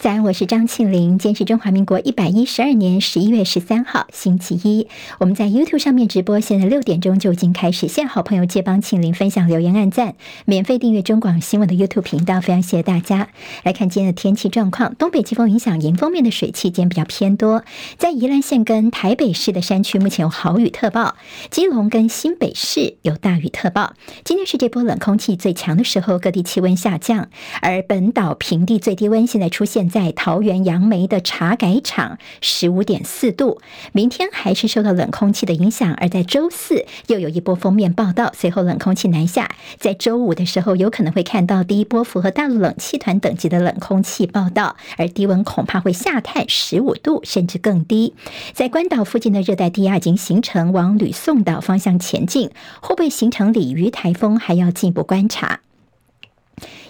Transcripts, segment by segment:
在，我是张庆林。今天是中华民国一百一十二年十一月十三号，星期一。我们在 YouTube 上面直播，现在六点钟就已经开始。现好朋友借帮庆林分享、留言、按赞，免费订阅中广新闻的 YouTube 频道，非常谢谢大家。来看今天的天气状况，东北季风影响，迎风面的水汽今天比较偏多。在宜兰县跟台北市的山区，目前有豪雨特报；基隆跟新北市有大雨特报。今天是这波冷空气最强的时候，各地气温下降，而本岛平地最低温现在出现在桃园杨梅的茶改场十五点四度，明天还是受到冷空气的影响，而在周四又有一波封面报道，随后冷空气南下，在周五的时候有可能会看到第一波符合大陆冷气团等级的冷空气报道，而低温恐怕会下探十五度甚至更低。在关岛附近的热带低压已经形成，往吕宋岛方向前进，会不会形成鲤鱼台风还要进一步观察。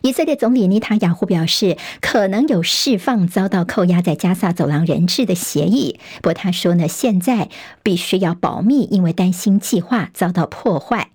以色列总理尼塔雅胡表示，可能有释放遭到扣押在加萨走廊人质的协议。不过他说呢，现在必须要保密，因为担心计划遭到破坏。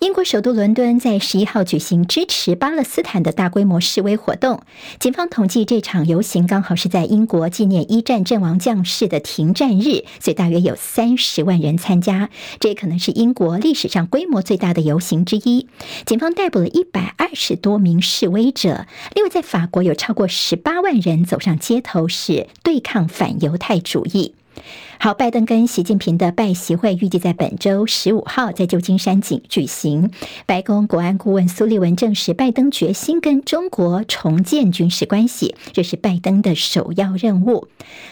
英国首都伦敦在十一号举行支持巴勒斯坦的大规模示威活动。警方统计，这场游行刚好是在英国纪念一战阵亡将士的停战日，所以大约有三十万人参加。这也可能是英国历史上规模最大的游行之一。警方逮捕了一百二十多名示威者。另外，在法国有超过十八万人走上街头，是对抗反犹太主义。好，拜登跟习近平的拜习会预计在本周十五号在旧金山举举行。白宫国安顾问苏利文证实，拜登决心跟中国重建军事关系，这是拜登的首要任务。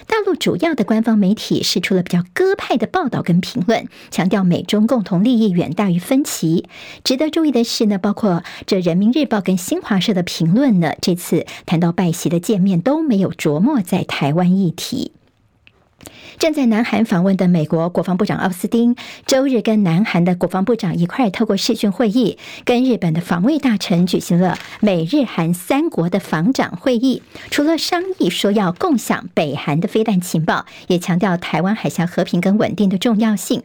大陆主要的官方媒体释出了比较鸽派的报道跟评论，强调美中共同利益远大于分歧。值得注意的是呢，包括这人民日报跟新华社的评论呢，这次谈到拜习的见面都没有着墨在台湾议题。正在南韩访问的美国国防部长奥斯汀，周日跟南韩的国防部长一块透过视讯会议，跟日本的防卫大臣举行了美日韩三国的防长会议。除了商议说要共享北韩的飞弹情报，也强调台湾海峡和平跟稳定的重要性。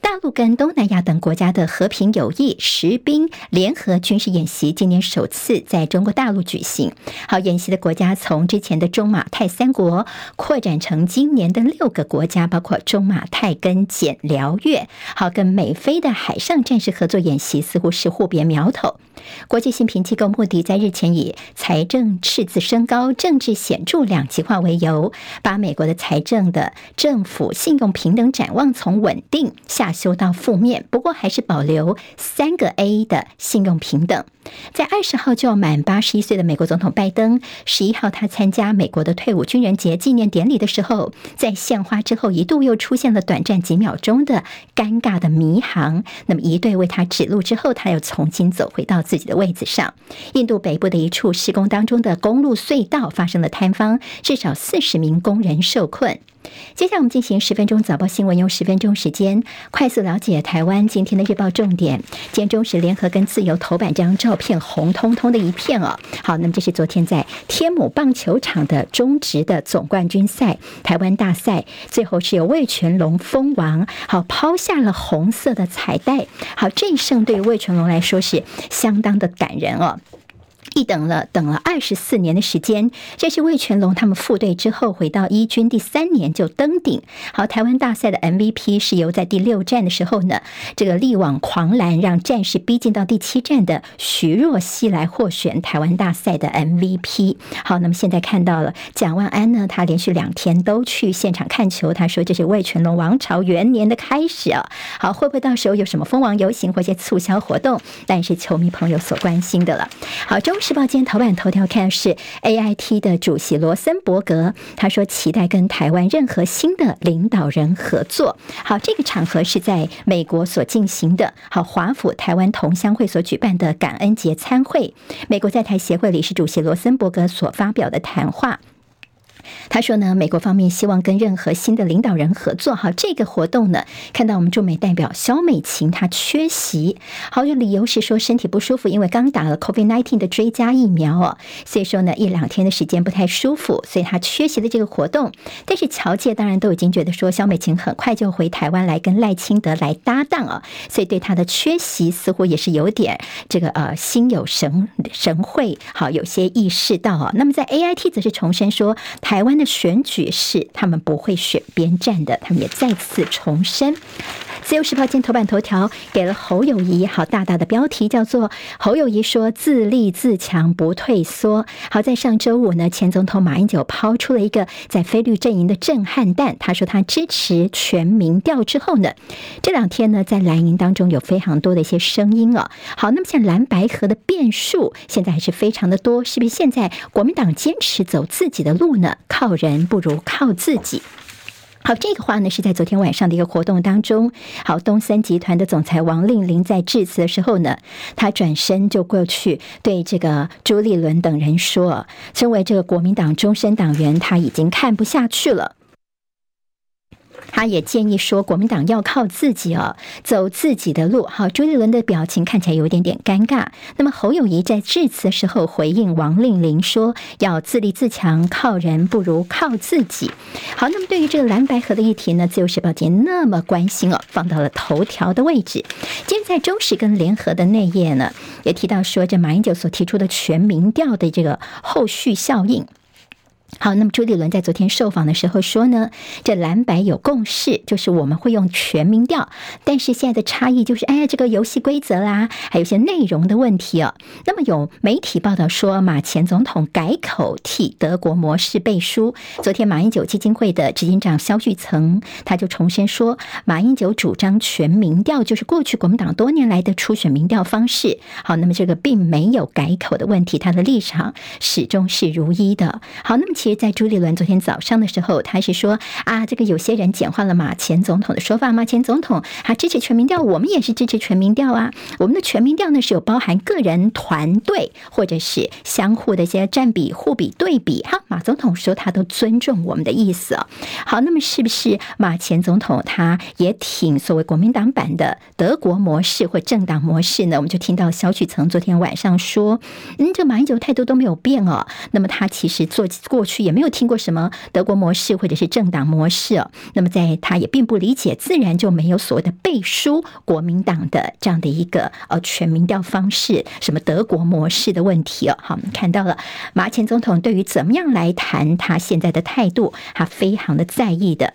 大陆跟东南亚等国家的和平友谊实兵联合军事演习今年首次在中国大陆举行。好，演习的国家从之前的中马泰三国扩展成今年的六个。国家包括中马泰跟柬辽越，好，跟美菲的海上战士合作演习似乎是互别苗头。国际信评机构穆迪在日前以财政赤字升高、政治显著两极化为由，把美国的财政的政府信用平等展望从稳定下修到负面，不过还是保留三个 A 的信用平等。在二十号就要满八十一岁的美国总统拜登，十一号他参加美国的退伍军人节纪念典礼的时候，在献花之后一度又出现了短暂几秒钟的尴尬的迷航。那么一队为他指路之后，他又重新走回到自己的位置上。印度北部的一处施工当中的公路隧道发生了坍方，至少四十名工人受困。接下来我们进行十分钟早报新闻，用十分钟时间快速了解台湾今天的日报重点。今天中时联合跟自由头版这张照片，红彤彤的一片哦。好，那么这是昨天在天母棒球场的中职的总冠军赛，台湾大赛，最后是由魏全龙封王，好抛下了红色的彩带。好，这一胜对于魏全龙来说是相当的感人哦。一等了等了二十四年的时间，这是魏全龙他们复队之后回到一军第三年就登顶。好，台湾大赛的 MVP 是由在第六战的时候呢，这个力挽狂澜，让战势逼近到第七战的徐若曦来获选台湾大赛的 MVP。好，那么现在看到了蒋万安呢，他连续两天都去现场看球，他说这是魏全龙王朝元年的开始啊。好，会不会到时候有什么蜂王游行或一些促销活动？但是球迷朋友所关心的了。好，中。时报今天头版头条看的是 AIT 的主席罗森伯格，他说期待跟台湾任何新的领导人合作。好，这个场合是在美国所进行的，好华府台湾同乡会所举办的感恩节参会，美国在台协会理事主席罗森伯格所发表的谈话。他说呢，美国方面希望跟任何新的领导人合作。好，这个活动呢，看到我们驻美代表萧美琴她缺席。好，有理由是说身体不舒服，因为刚打了 COVID-19 的追加疫苗哦，所以说呢一两天的时间不太舒服，所以她缺席了这个活动。但是侨界当然都已经觉得说萧美琴很快就回台湾来跟赖清德来搭档啊，所以对她的缺席似乎也是有点这个呃心有神神会，好有些意识到啊。那么在 AIT 则是重申说，台台湾的选举是他们不会选边站的，他们也再次重申。自由时报今天头版头条给了侯友谊好大大的标题，叫做侯友谊说自立自强不退缩。好，在上周五呢，前总统马英九抛出了一个在非绿阵营的震撼弹，他说他支持全民调之后呢，这两天呢，在蓝营当中有非常多的一些声音哦。好，那么像蓝白河的变数现在还是非常的多，是不是现在国民党坚持走自己的路呢？靠人不如靠自己。好，这个话呢是在昨天晚上的一个活动当中。好，东森集团的总裁王令麟在致辞的时候呢，他转身就过去对这个朱立伦等人说：“身为这个国民党终身党员，他已经看不下去了。”他也建议说，国民党要靠自己哦，走自己的路。好，朱立伦的表情看起来有点点尴尬。那么侯友宜在致辞的时候回应王令麟说：“要自立自强，靠人不如靠自己。”好，那么对于这个蓝白合的议题呢，自由时报今天那么关心哦，放到了头条的位置。今天在中时跟联合的内页呢，也提到说，这马英九所提出的全民调的这个后续效应。好，那么朱立伦在昨天受访的时候说呢，这蓝白有共识，就是我们会用全民调，但是现在的差异就是，哎，这个游戏规则啦，还有一些内容的问题哦。那么有媒体报道说，马前总统改口替德国模式背书。昨天马英九基金会的执行长萧旭曾他就重申说，马英九主张全民调，就是过去国民党多年来的初选民调方式。好，那么这个并没有改口的问题，他的立场始终是如一的。好，那么其实。在朱立伦昨天早上的时候，他是说啊，这个有些人简化了马前总统的说法。马前总统他支持全民调，我们也是支持全民调啊。我们的全民调呢是有包含个人、团队或者是相互的一些占比、互比、对比。哈，马总统说他都尊重我们的意思。好，那么是不是马前总统他也挺所谓国民党版的德国模式或政党模式呢？我们就听到萧旭曾昨天晚上说，嗯，这马英九态度都没有变哦。那么他其实做过去去。也没有听过什么德国模式或者是政党模式哦，那么在他也并不理解，自然就没有所谓的背书国民党的这样的一个呃全民调方式，什么德国模式的问题哦。好，我们看到了马前总统对于怎么样来谈他现在的态度，他非常的在意的。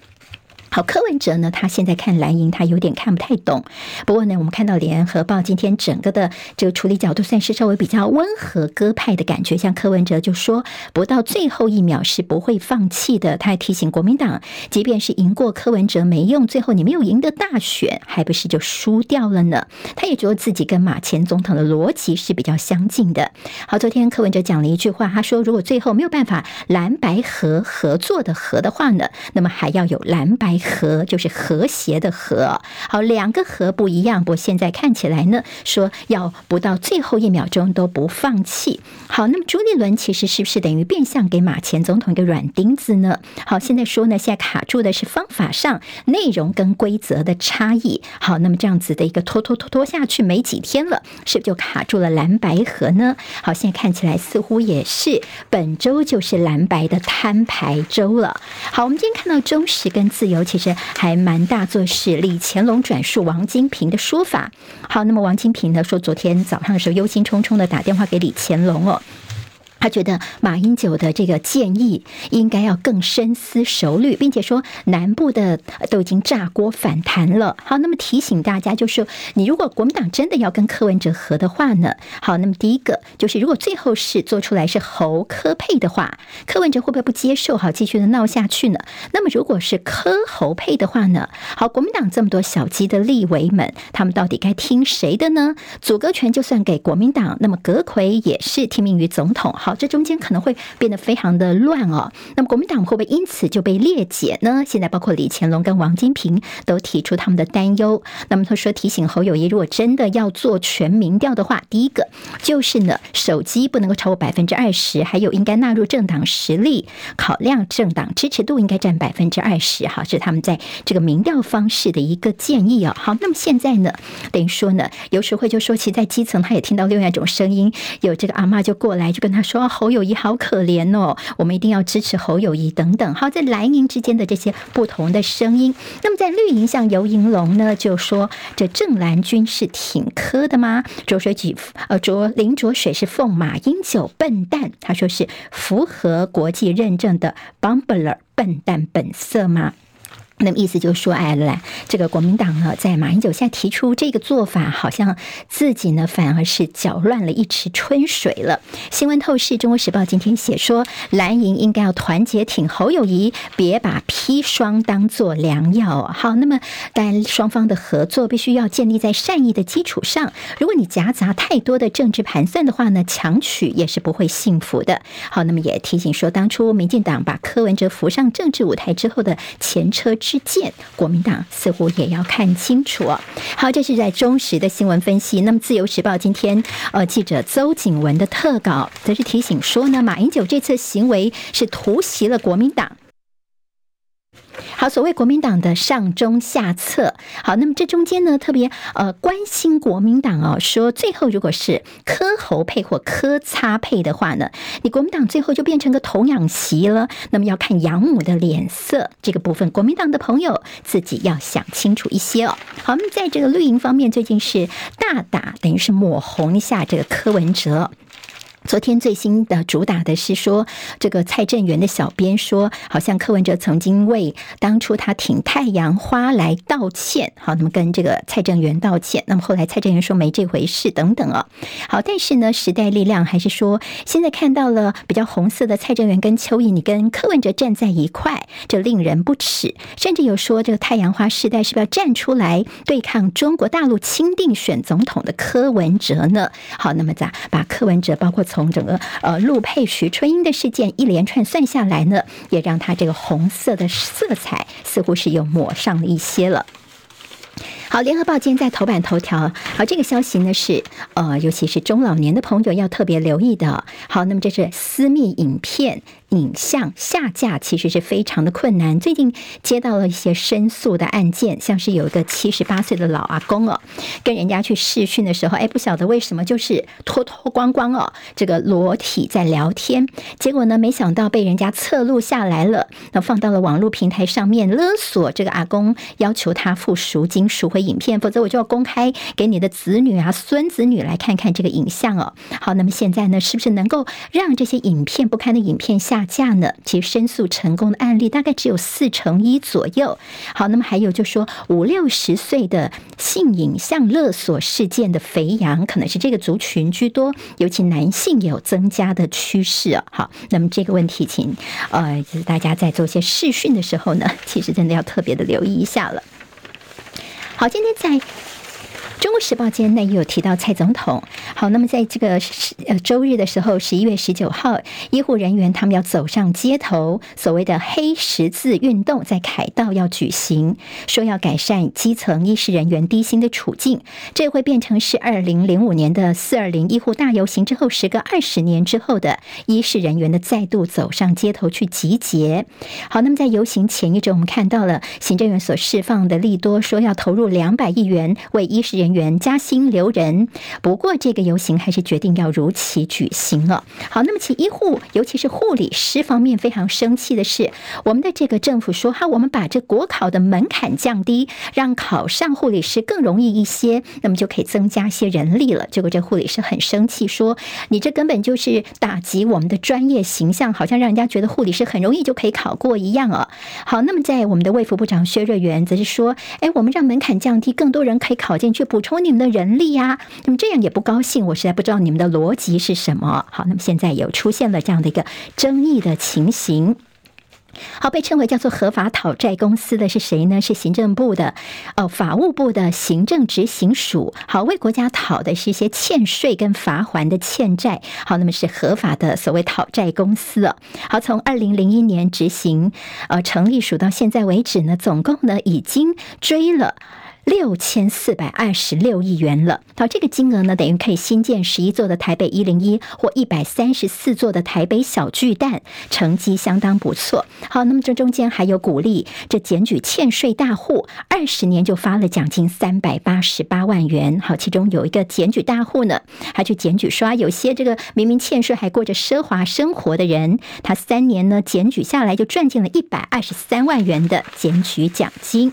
好，柯文哲呢，他现在看蓝营，他有点看不太懂。不过呢，我们看到联合报今天整个的这个处理角度，算是稍微比较温和鸽派的感觉。像柯文哲就说，不到最后一秒是不会放弃的。他还提醒国民党，即便是赢过柯文哲没用，最后你没有赢得大选，还不是就输掉了呢？他也觉得自己跟马前总统的逻辑是比较相近的。好，昨天柯文哲讲了一句话，他说，如果最后没有办法蓝白合合作的合的话呢，那么还要有蓝白。和就是和谐的和，好，两个和不一样。不过现在看起来呢，说要不到最后一秒钟都不放弃。好，那么朱立伦其实是不是等于变相给马前总统一个软钉子呢？好，现在说呢，现在卡住的是方法上内容跟规则的差异。好，那么这样子的一个拖拖拖拖下去没几天了，是不是就卡住了蓝白河呢？好，现在看起来似乎也是本周就是蓝白的摊牌周了。好，我们今天看到中时跟自由。其实还蛮大做事。力。乾隆转述王金平的说法。好，那么王金平呢说，昨天早上的时候忧心忡忡的打电话给李乾隆哦。他觉得马英九的这个建议应该要更深思熟虑，并且说南部的都已经炸锅反弹了。好，那么提醒大家，就是你如果国民党真的要跟柯文哲合的话呢，好，那么第一个就是如果最后是做出来是侯柯配的话，柯文哲会不会不接受？好，继续的闹下去呢？那么如果是柯侯配的话呢？好，国民党这么多小鸡的立委们，他们到底该听谁的呢？组阁权就算给国民党，那么阁揆也是听命于总统。好，这中间可能会变得非常的乱哦。那么国民党会不会因此就被裂解呢？现在包括李乾龙跟王金平都提出他们的担忧。那么他说提醒侯友谊，如果真的要做全民调的话，第一个就是呢，手机不能够超过百分之二十，还有应该纳入政党实力考量，政党支持度应该占百分之二十。哈，是他们在这个民调方式的一个建议哦。好，那么现在呢，等于说呢，游淑慧就说，其实在基层他也听到另外一种声音，有这个阿嬷就过来就跟他说，说侯友谊好可怜哦，我们一定要支持侯友谊等等。好，在蓝营之间的这些不同的声音，那么在绿营，像游盈龙呢就说，这郑蓝军是挺柯的吗？浊水举呃浊林浊水是奉马英九笨蛋，他说是符合国际认证的 Bumbler 笨蛋本色吗？那么意思就是说，哎，来，这个国民党呢，在马英九现在提出这个做法，好像自己呢反而是搅乱了一池春水了。新闻透视，《中国时报》今天写说，蓝营应该要团结挺侯友谊，别把砒霜当作良药。好，那么但双方的合作必须要建立在善意的基础上。如果你夹杂太多的政治盘算的话呢，强取也是不会幸福的。好，那么也提醒说，当初民进党把柯文哲扶上政治舞台之后的前车之。事件，国民党似乎也要看清楚。好，这是在中时的新闻分析。那么，《自由时报》今天呃，记者邹景文的特稿则是提醒说呢，马英九这次行为是突袭了国民党。好，所谓国民党的上中下策，好，那么这中间呢，特别呃关心国民党哦，说最后如果是科侯配或科擦配的话呢，你国民党最后就变成个童养媳了。那么要看养母的脸色，这个部分国民党的朋友自己要想清楚一些哦。好，那么在这个绿营方面，最近是大打，等于是抹红一下这个柯文哲。昨天最新的主打的是说，这个蔡正元的小编说，好像柯文哲曾经为当初他挺太阳花来道歉，好，那么跟这个蔡正元道歉，那么后来蔡正元说没这回事等等哦，好，但是呢，时代力量还是说，现在看到了比较红色的蔡正元跟邱毅，你跟柯文哲站在一块，这令人不齿，甚至有说这个太阳花世代是不是要站出来对抗中国大陆钦定选总统的柯文哲呢？好，那么咋把柯文哲包括从从整个呃陆佩徐春英的事件一连串算下来呢，也让他这个红色的色彩似乎是又抹上了一些了。好，联合报今天在头版头条，好，这个消息呢是呃，尤其是中老年的朋友要特别留意的。好，那么这是私密影片。影像下架其实是非常的困难。最近接到了一些申诉的案件，像是有一个七十八岁的老阿公哦，跟人家去试训的时候，哎，不晓得为什么就是脱脱光光哦，这个裸体在聊天，结果呢，没想到被人家侧录下来了，那放到了网络平台上面勒索这个阿公，要求他付赎金赎回影片，否则我就要公开给你的子女啊、孙子女来看看这个影像哦。好，那么现在呢，是不是能够让这些影片不堪的影片下下架呢？其实申诉成功的案例大概只有四成一左右。好，那么还有就说五六十岁的性影像勒索事件的肥羊，可能是这个族群居多，尤其男性也有增加的趋势啊。好，那么这个问题，请呃，就是大家在做些试训的时候呢，其实真的要特别的留意一下了。好，今天在。中国时报今天呢也有提到蔡总统。好，那么在这个呃周日的时候，十一月十九号，医护人员他们要走上街头，所谓的黑十字运动在凯道要举行，说要改善基层医师人员低薪的处境。这会变成是二零零五年的四二零医护大游行之后，时隔二十年之后的医师人员的再度走上街头去集结。好，那么在游行前一周，我们看到了行政院所释放的利多，说要投入两百亿元为医师人。人员加薪留人，不过这个游行还是决定要如期举行了。好，那么其医护，尤其是护理师方面非常生气的是，我们的这个政府说哈，我们把这国考的门槛降低，让考上护理师更容易一些，那么就可以增加些人力了。结果这护理师很生气，说你这根本就是打击我们的专业形象，好像让人家觉得护理师很容易就可以考过一样啊。好，那么在我们的卫福部长薛瑞元则是说，哎，我们让门槛降低，更多人可以考进去补充你们的人力呀、那么这样也不高兴，我实在不知道你们的逻辑是什么。好，那么现在有出现了这样的一个争议的情形。好，被称为叫做合法讨债公司的是谁呢？是行政部的，呃，法务部的行政执行署。好，为国家讨的是一些欠税跟罚还的欠债。好，那么是合法的所谓讨债公司了。好，从二零零一年执行，呃，成立署到现在为止呢，总共呢已经追了。六千四百二十六亿元了，好，这个金额呢，等于可以新建十一座的台北一零一或一百三十四座的台北小巨蛋，成绩相当不错。好，那么这中间还有鼓励这检举欠税大户，二十年就发了奖金三百八十八万元。好，其中有一个检举大户呢，还去检举说，有些这个明明欠税还过着奢华生活的人，他三年呢检举下来就赚进了一百二十三万元的检举奖金。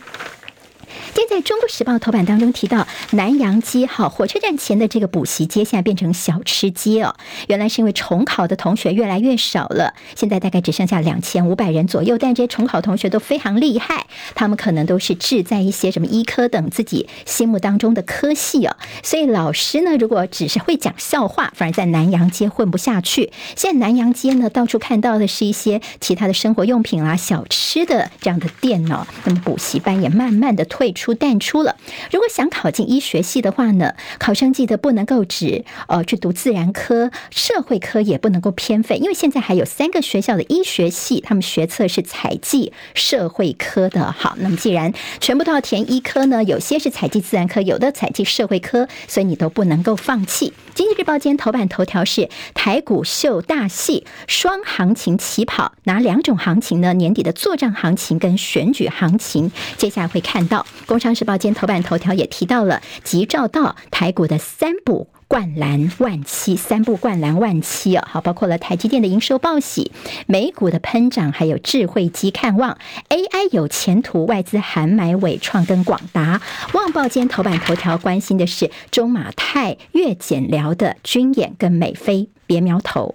在《中国时报》头版当中提到南阳街，好，火车站前的这个补习街现在变成小吃街哦。原来是因为重考的同学越来越少了，现在大概只剩下两千五百人左右。但这些重考同学都非常厉害，他们可能都是志在一些什么医科等自己心目当中的科系哦。所以老师呢，如果只是会讲笑话，反而在南阳街混不下去。现在南阳街呢，到处看到的是一些其他的生活用品啦、小吃的这样的店哦。那么补习班也慢慢的退出淡出了。如果想考进医学系的话呢，考生记得不能够只呃去读自然科，社会科也不能够偏废，因为现在还有三个学校的医学系，他们学测是采计社会科的。好，那么既然全部都要填医科呢，有些是采计自然科，有的采计社会科，所以你都不能够放弃。经济日报今天头版头条是台股秀大戏，双行情起跑，哪两种行情呢？年底的作帐行情跟选举行情，接下来会看到。工商时报今天头版头条也提到了，吉兆道台股的三补灌篮万七，三步灌篮万七哦，好，包括了台积电的营收报喜，美股的喷涨，还有智慧机看望，AI 有前途，外资喊买伟创跟广达。旺报间头版头条关心的是中马泰越检聊的军演跟美菲，别苗头。